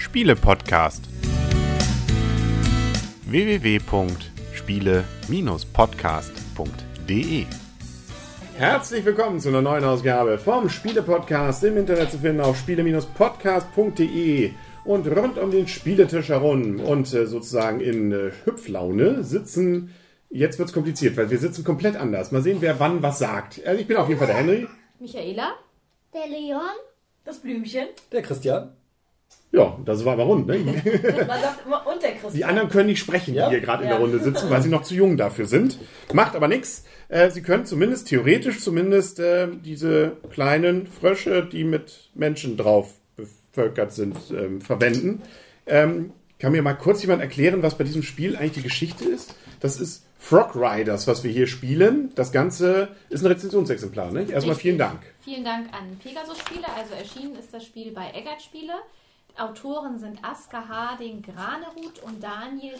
Spiele-Podcast. www.spiele-podcast.de Herzlich willkommen zu einer neuen Ausgabe vom Spiele-Podcast im Internet zu finden auf spiele-podcast.de und rund um den Spieletisch herum und äh, sozusagen in äh, Hüpflaune sitzen. Jetzt wird's kompliziert, weil wir sitzen komplett anders. Mal sehen, wer wann was sagt. Also ich bin auf jeden Fall der Henry. Michaela, Der Leon? das Blümchen. Der Christian. Ja, das war aber rund, ne? Man sagt immer, und der Christian. Die anderen können nicht sprechen, Ja? die hier gerade in Ja. der Runde sitzen, weil sie noch zu jung dafür sind. Macht aber nichts. Äh, sie können zumindest, theoretisch zumindest, äh, diese kleinen Frösche, die mit Menschen drauf bevölkert sind, ähm, verwenden. Ähm, kann mir mal kurz jemand erklären, was bei diesem Spiel eigentlich die Geschichte ist? Das ist Frog Riders, was wir hier spielen. Das Ganze ist ein Rezensionsexemplar, ne? Erstmal vielen Dank. Vielen Dank an Pegasus Spiele. Also erschienen ist das Spiel bei Eggert Spiele. Autoren sind Asker Harding Granerud und Daniel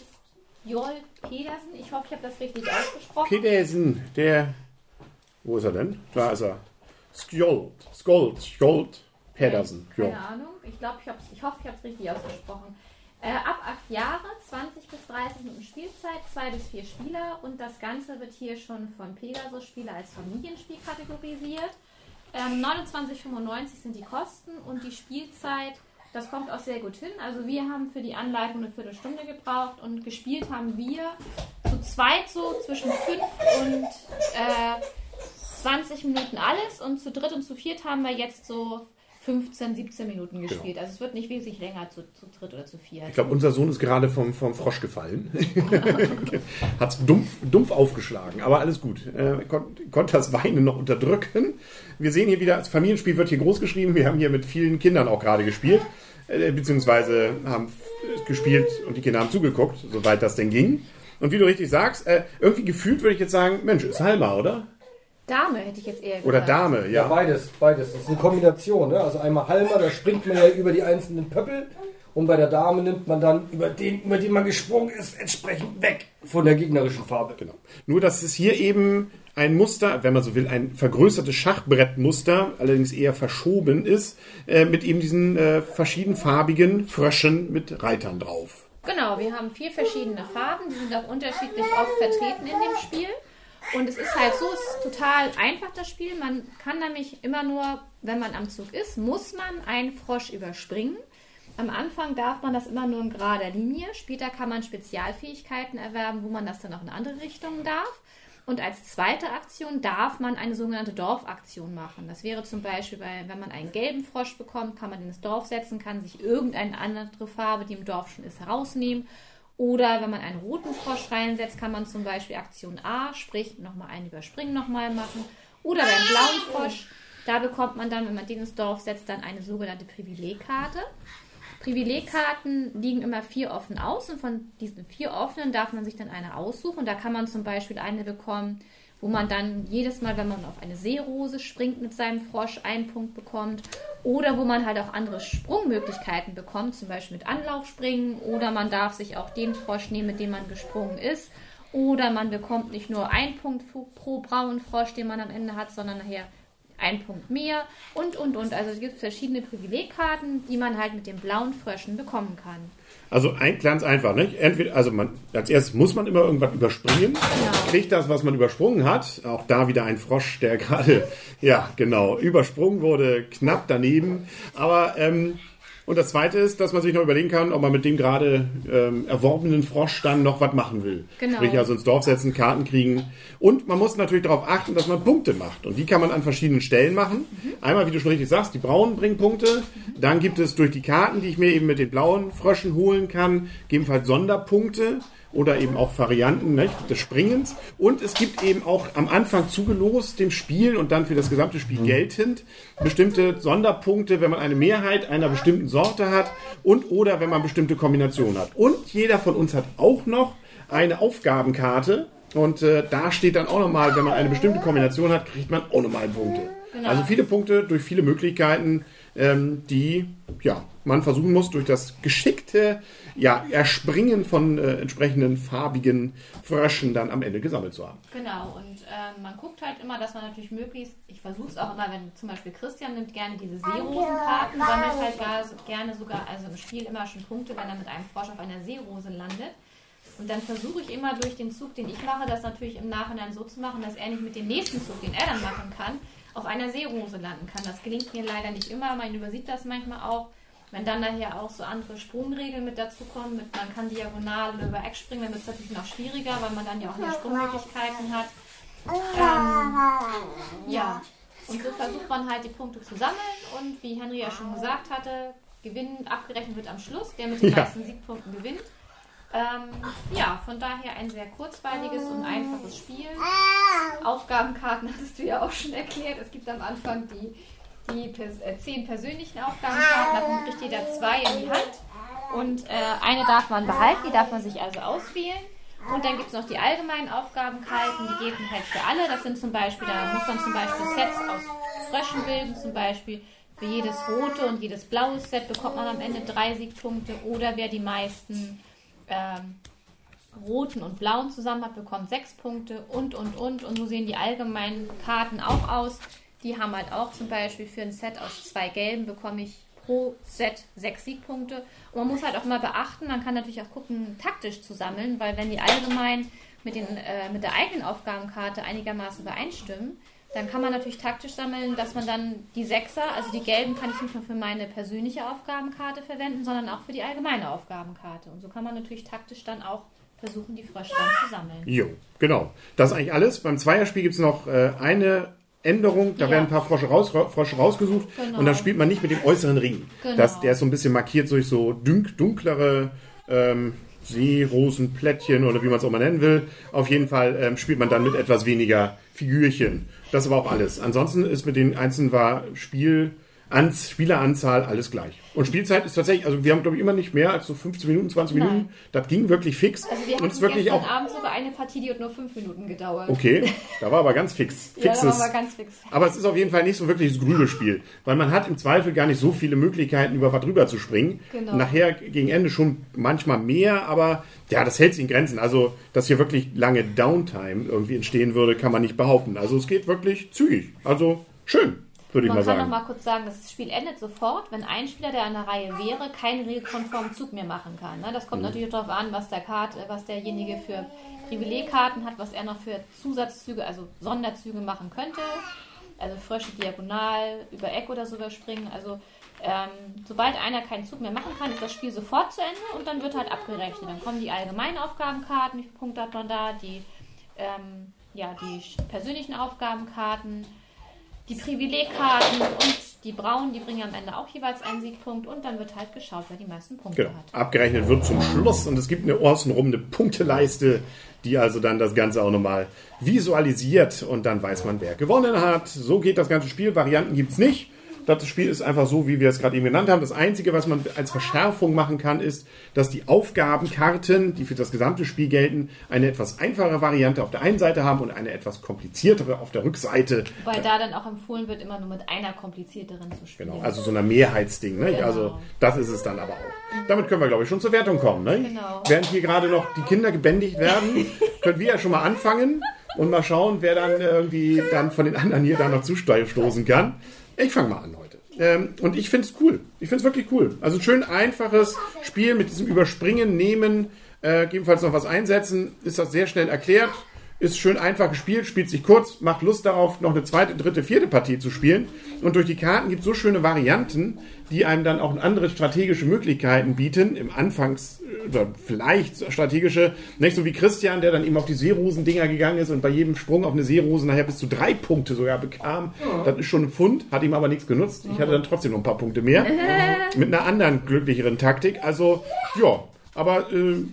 Jol Pedersen. Ich hoffe, ich habe das richtig ausgesprochen. Pedersen, der. Wo ist er denn? Da ist er. Skjold. Skold. Skjold. Pedersen. Ja. Keine Ahnung. Ich glaube, ich, ich hoffe, ich habe es richtig ausgesprochen. Äh, ab acht Jahre, 20 bis 30 Minuten Spielzeit, zwei bis vier Spieler und das Ganze wird hier schon von Pegasus Spiele als Familienspiel kategorisiert. Ähm, 29,95 sind die Kosten und die Spielzeit, das kommt auch sehr gut hin. Also wir haben für die Anleitung eine Viertelstunde gebraucht und gespielt haben wir zu zweit so zwischen 5 und äh, 20 Minuten alles und zu dritt und zu viert haben wir jetzt so 15, 17 Minuten gespielt. Also es wird nicht wesentlich länger zu, zu dritt oder zu viert. Ich glaube, unser Sohn ist gerade vom, vom Frosch gefallen. Hat es dumpf, dumpf aufgeschlagen, aber alles gut. Äh, kon, konnte das Weinen noch unterdrücken. Wir sehen hier wieder, das Familienspiel wird hier groß geschrieben. Wir haben hier mit vielen Kindern auch gerade gespielt. Äh, beziehungsweise haben f- gespielt und die Kinder haben zugeguckt, soweit das denn ging. Und wie du richtig sagst, äh, irgendwie gefühlt würde ich jetzt sagen, Mensch, ist Halma, oder? Dame hätte ich jetzt eher gesagt. Oder Dame, Ja, ja. beides, beides. Das ist eine Kombination. Ne? Also einmal Halmer, da springt man ja über die einzelnen Pöppel. Und bei der Dame nimmt man dann über den, über den man gesprungen ist, entsprechend weg von der gegnerischen Farbe. Genau. Nur, dass es hier eben ein Muster, wenn man so will, ein vergrößertes Schachbrettmuster, allerdings eher verschoben ist, äh, mit eben diesen äh, verschiedenfarbigen Fröschen mit Reitern drauf. Genau, wir haben vier verschiedene Farben, die sind auch unterschiedlich oft vertreten in dem Spiel. Und es ist halt so, es ist total einfach das Spiel. Man kann nämlich immer nur, wenn man am Zug ist, muss man einen Frosch überspringen. Am Anfang darf man das immer nur in gerader Linie. Später kann man Spezialfähigkeiten erwerben, wo man das dann auch in andere Richtungen darf. Und als zweite Aktion darf man eine sogenannte Dorfaktion machen. Das wäre zum Beispiel, bei, wenn man einen gelben Frosch bekommt, kann man in das Dorf setzen, kann sich irgendeine andere Farbe, die im Dorf schon ist, herausnehmen. Oder wenn man einen roten Frosch reinsetzt, kann man zum Beispiel Aktion A, sprich nochmal einen Überspringen nochmal machen. Oder beim blauen Frosch, da bekommt man dann, wenn man den ins Dorf setzt, dann eine sogenannte Privilegkarte. Privilegkarten liegen immer vier offen aus und von diesen vier offenen darf man sich dann eine aussuchen. Da kann man zum Beispiel eine bekommen, wo man dann jedes Mal, wenn man auf eine Seerose springt mit seinem Frosch, einen Punkt bekommt. Oder wo man halt auch andere Sprungmöglichkeiten bekommt, zum Beispiel mit Anlaufspringen. Oder man darf sich auch den Frosch nehmen, mit dem man gesprungen ist. Oder man bekommt nicht nur einen Punkt pro- braunen Frosch, den man am Ende hat, sondern nachher ein Punkt mehr und, und, und. Also es gibt verschiedene Privilegkarten, die man halt mit den blauen Fröschen bekommen kann. Also ein, ganz einfach, nicht? Entweder, also man, als erstes muss man immer irgendwas überspringen, kriegt das, was man übersprungen hat. Auch da wieder ein Frosch, der gerade, ja, genau, übersprungen wurde, knapp daneben. Aber, ähm, und das zweite ist, dass man sich noch überlegen kann, ob man mit dem gerade ähm, erworbenen Frosch dann noch was machen will. Genau. Sprich, also ins Dorf setzen, Karten kriegen. Und man muss natürlich darauf achten, dass man Punkte macht. Und die kann man an verschiedenen Stellen machen. Einmal, wie du schon richtig sagst, die braunen bringen Punkte. Dann gibt es durch die Karten, die ich mir eben mit den blauen Fröschen holen kann, gegebenenfalls Sonderpunkte oder eben auch Varianten nicht, des Springens. Und es gibt eben auch am Anfang zugelost dem Spiel und dann für das gesamte Spiel geltend bestimmte Sonderpunkte, wenn man eine Mehrheit einer bestimmten Sorte hat und oder wenn man bestimmte Kombinationen hat. Und jeder von uns hat auch noch eine Aufgabenkarte und äh, da steht dann auch nochmal, wenn man eine bestimmte Kombination hat, kriegt man auch nochmal Punkte. Genau. Also viele Punkte durch viele Möglichkeiten. Ähm, die ja, man versuchen muss, durch das geschickte ja, Erspringen von äh, entsprechenden farbigen Fröschen dann am Ende gesammelt zu haben. Genau, und ähm, man guckt halt immer, dass man natürlich möglichst, ich versuche es auch immer, wenn zum Beispiel Christian nimmt gerne diese Seerosenkarten, sammelt halt gar, gerne sogar, also im Spiel immer schon Punkte, wenn er mit einem Frosch auf einer Seerose landet. Und dann versuche ich immer durch den Zug, den ich mache, das natürlich im Nachhinein so zu machen, dass er nicht mit dem nächsten Zug, den er dann machen kann, auf einer Seerose landen kann. Das gelingt mir leider nicht immer, man übersieht das manchmal auch. Wenn dann daher auch so andere Sprungregeln mit dazu kommen, mit man kann diagonal oder über Eck springen, dann wird es natürlich noch schwieriger, weil man dann ja auch mehr Sprungmöglichkeiten hat. Ähm, ja, und so versucht man halt die Punkte zu sammeln und wie Henry ja schon gesagt hatte, Gewinn abgerechnet wird am Schluss, der mit den Ja. meisten Siegpunkten gewinnt. Ähm, ja, von daher ein sehr kurzweiliges und einfaches Spiel. Aufgabenkarten hattest du ja auch schon erklärt. Es gibt am Anfang die, die pers äh, zehn persönlichen Aufgabenkarten, davon kriegt jeder zwei in die Hand. Und äh, eine darf man behalten, die darf man sich also auswählen. Und dann gibt es noch die allgemeinen Aufgabenkarten, die gelten halt für alle. Das sind zum Beispiel, da muss man zum Beispiel Sets aus Fröschen bilden, zum Beispiel für jedes rote und jedes blaue Set bekommt man am Ende drei Siegpunkte. Oder wer die meisten ähm, roten und blauen zusammen hat, bekommt sechs Punkte und, und, und. Und so sehen die allgemeinen Karten auch aus. Die haben halt auch zum Beispiel für ein Set aus zwei gelben bekomme ich pro Set sechs Siegpunkte. Und man muss halt auch mal beachten, man kann natürlich auch gucken, taktisch zu sammeln, weil wenn die allgemein mit, den, äh, mit der eigenen Aufgabenkarte einigermaßen übereinstimmen, dann kann man natürlich taktisch sammeln, dass man dann die Sechser, also die gelben, kann ich nicht nur für meine persönliche Aufgabenkarte verwenden, sondern auch für die allgemeine Aufgabenkarte. Und so kann man natürlich taktisch dann auch versuchen, die Frösche dann zu sammeln. Jo, genau. Das ist eigentlich alles. Beim Zweierspiel gibt es noch äh, eine Änderung. Da Ja. werden ein paar Frosche, raus, Frosche rausgesucht. Genau. Und dann spielt man nicht mit dem äußeren Ring. Genau. Das, der ist so ein bisschen markiert durch so dunk, dunklere ähm, Seerosenplättchen oder wie man es auch mal nennen will. Auf jeden Fall ähm, spielt man dann mit etwas weniger Figürchen. Das aber auch alles. Ansonsten ist mit den einzelnen war Spiel, Ans, Spieleranzahl alles gleich. Und Spielzeit ist tatsächlich, also wir haben glaube ich immer nicht mehr als so 15 Minuten, 20 Nein. Minuten. Das ging wirklich fix. Also wir und hatten wirklich auch Abend sogar eine Partie, die hat nur fünf Minuten gedauert. Okay, da war aber ganz fix. Ja, da Fixes. waren wir ganz fix. aber es ist auf jeden Fall nicht so wirklich das Grübelspiel, weil man hat im Zweifel gar nicht so viele Möglichkeiten, über was drüber zu springen. Genau. Nachher gegen Ende schon manchmal mehr, aber ja, das hält sich in Grenzen. Also, dass hier wirklich lange Downtime irgendwie entstehen würde, kann man nicht behaupten. Also, es geht wirklich zügig. Also, schön, würde ich Man mal kann noch sagen. mal kurz sagen, das Spiel endet sofort, wenn ein Spieler, der an der Reihe wäre, keinen regelkonformen Zug mehr machen kann. Ne? Das Mhm. kommt natürlich darauf an, was der Karte, was derjenige für Privilegkarten hat, was er noch für Zusatzzüge, also Sonderzüge machen könnte. Also Frösche diagonal über Eck oder so überspringen. Also ähm, sobald einer keinen Zug mehr machen kann, ist das Spiel sofort zu Ende und dann wird halt abgerechnet. Dann kommen die allgemeinen Aufgabenkarten, wie viele Punkte hat man da, die, ähm, ja, die persönlichen Aufgabenkarten, die Privilegkarten und die Braunen, die bringen am Ende auch jeweils einen Siegpunkt und dann wird halt geschaut, wer die meisten Punkte Genau. hat. Abgerechnet wird zum Schluss und es gibt eine außenrum eine Punkteleiste, die also dann das Ganze auch nochmal visualisiert und dann weiß man, wer gewonnen hat. So geht das ganze Spiel. Varianten gibt es nicht. Das Spiel ist einfach so, wie wir es gerade eben genannt haben. Das Einzige, was man als Verschärfung machen kann, ist, dass die Aufgabenkarten, die für das gesamte Spiel gelten, eine etwas einfache Variante auf der einen Seite haben und eine etwas kompliziertere auf der Rückseite. Weil da dann auch empfohlen wird, immer nur mit einer komplizierteren zu spielen. Genau, also so einer Mehrheitsding. Ne? Genau. Also das ist es dann aber auch. Damit können wir, glaube ich, schon zur Wertung kommen. Ne? Genau. Während hier gerade noch die Kinder gebändigt werden, können wir ja schon mal anfangen und mal schauen, wer dann irgendwie dann von den anderen hier dann noch zustoßen kann. Ich fange mal an heute. Ähm, und ich finde es cool. Ich finde es wirklich cool. Also ein schön einfaches Spiel mit diesem Überspringen, Nehmen, äh, gegebenenfalls noch was einsetzen, ist das sehr schnell erklärt. Ist schön einfach gespielt, spielt sich kurz, macht Lust darauf, noch eine zweite, dritte, vierte Partie zu spielen. Und durch die Karten gibt es so schöne Varianten, die einem dann auch andere strategische Möglichkeiten bieten. Im Anfangs, oder vielleicht strategische, nicht so wie Christian, der dann eben auf die Seerosen-Dinger gegangen ist und bei jedem Sprung auf eine Seerose nachher bis zu drei Punkte sogar bekam. Das ist schon ein Pfund, hat ihm aber nichts genutzt. Ich hatte dann trotzdem noch ein paar Punkte mehr. Mit einer anderen glücklicheren Taktik. Also, ja, aber äh,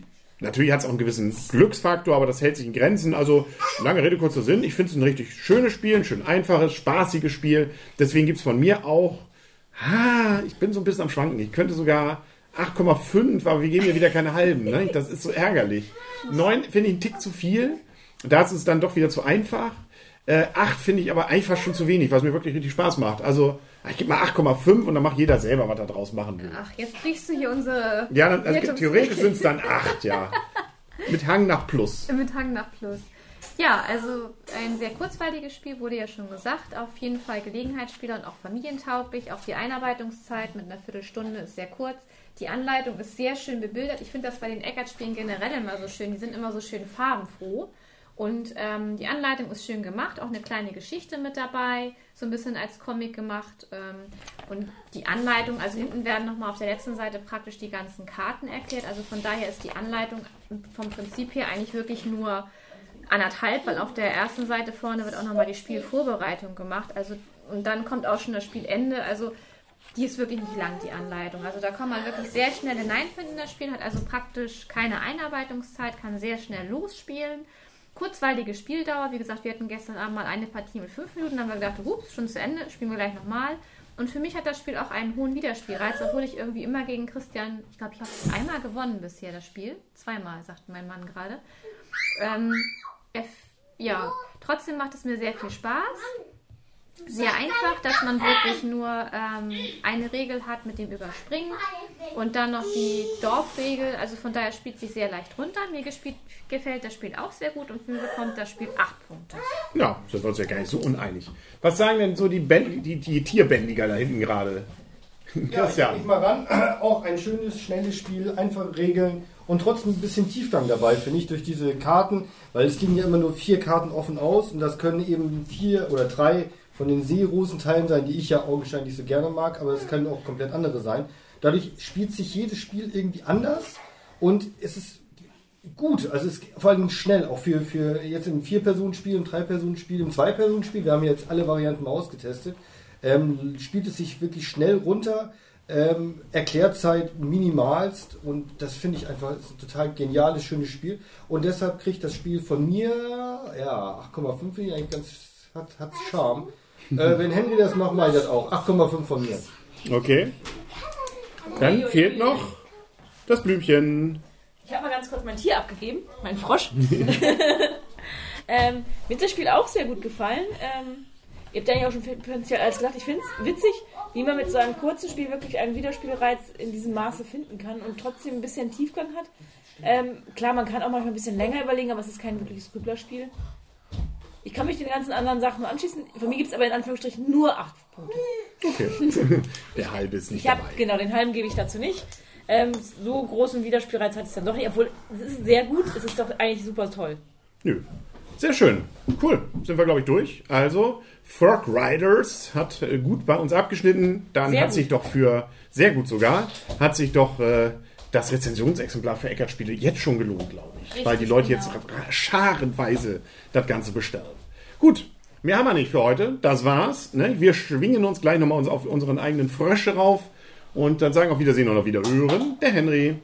Natürlich hat es auch einen gewissen Glücksfaktor, aber das hält sich in Grenzen. Also, lange Rede, kurzer Sinn. Ich finde es ein richtig schönes Spiel, ein schön einfaches, spaßiges Spiel. Deswegen gibt es von mir auch, ah, ich bin so ein bisschen am Schwanken. Ich könnte sogar 8,5, aber wir geben ja wieder keine halben. Ne? Das ist so ärgerlich. 9 finde ich einen Tick zu viel. Da ist es dann doch wieder zu einfach. Äh, 8 finde ich aber eigentlich fast schon zu wenig, was mir wirklich richtig Spaß macht. Also, ich gebe mal 8,5 und dann macht jeder selber, was er draus machen will. Ach, jetzt brichst du hier unsere Ja, dann, also theoretisch sind es dann 8, ja. Mit Hang nach Plus. Mit Hang nach Plus. Ja, also ein sehr kurzweiliges Spiel, wurde ja schon gesagt. Auf jeden Fall Gelegenheitsspieler und auch familientauglich. Auch die Einarbeitungszeit mit einer Viertelstunde ist sehr kurz. Die Anleitung ist sehr schön bebildert. Ich finde das bei den Eckert-Spielen generell immer so schön. Die sind immer so schön farbenfroh. Und ähm, die Anleitung ist schön gemacht, auch eine kleine Geschichte mit dabei, so ein bisschen als Comic gemacht. Ähm, und die Anleitung, also hinten werden nochmal auf der letzten Seite praktisch die ganzen Karten erklärt. Also von daher ist die Anleitung vom Prinzip her eigentlich wirklich nur anderthalb, weil auf der ersten Seite vorne wird auch nochmal die Spielvorbereitung gemacht. Also, und dann kommt auch schon das Spielende. Also die ist wirklich nicht lang, die Anleitung. Also da kann man wirklich sehr schnell hineinfinden in das Spiel, hat also praktisch keine Einarbeitungszeit, kann sehr schnell losspielen. Kurzweilige Spieldauer, wie gesagt, wir hatten gestern Abend mal eine Partie mit fünf Minuten, dann haben wir gedacht, ups, schon zu Ende, spielen wir gleich nochmal. Und für mich hat das Spiel auch einen hohen Wiederspielreiz, obwohl ich irgendwie immer gegen Christian, ich glaube, ich habe einmal gewonnen bisher, das Spiel. Zweimal, sagt mein Mann gerade. Ähm, ja, trotzdem macht es mir sehr viel Spaß. Sehr einfach, dass man wirklich nur ähm, eine Regel hat mit dem Überspringen und dann noch die Dorfregel. Also von daher spielt sich sehr leicht runter. Mir gespielt, gefällt das Spiel auch sehr gut und mir bekommt das Spiel 8 Punkte. Ja, sind wir uns ja gar nicht so uneinig. Was sagen denn so die, Bänd die, die Tierbändiger da hinten gerade? Ja, Christian. ich mal ran. Auch ein schönes, schnelles Spiel, einfache Regeln und trotzdem ein bisschen Tiefgang dabei, finde ich, durch diese Karten, weil es liegen ja immer nur vier Karten offen aus und das können eben vier oder drei von den Seerosenteilen sein, die ich ja augenscheinlich so gerne mag, aber es können auch komplett andere sein. Dadurch spielt sich jedes Spiel irgendwie anders und es ist gut, also es ist vor allem schnell, auch für, für jetzt im Vier-Personen-Spiel, im Drei-Personen-Spiel, im Zwei-Personen-Spiel, wir haben jetzt alle Varianten mal ausgetestet, ähm, spielt es sich wirklich schnell runter, ähm, Erklärzeit minimalst und das finde ich einfach ein total geniales, schönes Spiel und deshalb kriegt das Spiel von mir, ja, 8,5 finde ich eigentlich ganz, hat, hat Charme. Äh, wenn Henry das macht, mache ich das auch. 8,5 von mir. Okay. Dann fehlt noch das Blümchen. Ich habe mal ganz kurz mein Tier abgegeben, mein Frosch. ähm, mir hat das Spiel auch sehr gut gefallen. Ähm, ihr habt ja eigentlich auch schon potenziell alles gesagt. Ich finde es witzig, wie man mit so einem kurzen Spiel wirklich einen Wiederspielreiz in diesem Maße finden kann und trotzdem ein bisschen Tiefgang hat. Ähm, klar, man kann auch manchmal ein bisschen länger überlegen, aber es ist kein wirkliches Grüblerspiel. Ich kann mich den ganzen anderen Sachen nur anschließen. Von mir gibt es aber in Anführungsstrichen nur 8 Punkte. Okay. Der halbe ist nicht Ich habe, dabei. genau, den halben gebe ich dazu nicht. Ähm, so großen Widerspielreiz hat es dann doch nicht, obwohl es ist sehr gut, es ist doch eigentlich super toll. Nö. Sehr schön. Cool. Sind wir, glaube ich, durch. Also, Frog Riders hat äh, gut bei uns abgeschnitten. Dann Sehr hat gut. sich doch für, sehr gut sogar, hat sich doch äh, das Rezensionsexemplar für Eckert Spiele jetzt schon gelohnt, glaube ich. Richtig, weil die Leute genau. jetzt scharenweise das Ganze bestellen. Gut. Mehr haben wir nicht für heute. Das war's. Ne? Wir schwingen uns gleich nochmal uns auf unseren eigenen Frösche rauf. Und dann sagen auf Wiedersehen und auf Wiederhören. Der Henry.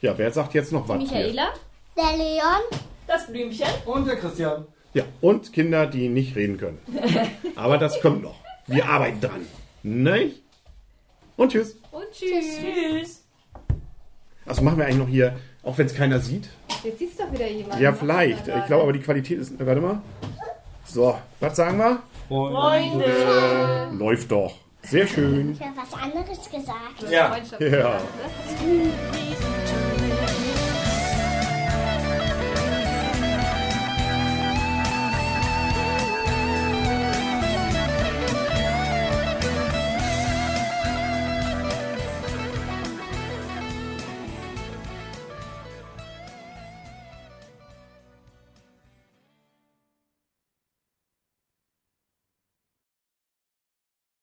Ja, wer sagt jetzt noch was? hier? Michaela? Der Leon. Das Blümchen. Und der Christian. Ja, und Kinder, die nicht reden können. Aber das kommt noch. Wir arbeiten dran. Ne? Und tschüss. Und tschüss. Tschüss. Also machen wir eigentlich noch hier, auch wenn es keiner sieht. Jetzt siehst du doch wieder jemanden. Ja, vielleicht. Ich glaube aber, die Qualität ist. Warte mal. So, was sagen wir? Freunde. Läuft doch. Sehr schön. Ich habe was anderes gesagt. Ja. Freundschaft. Ja.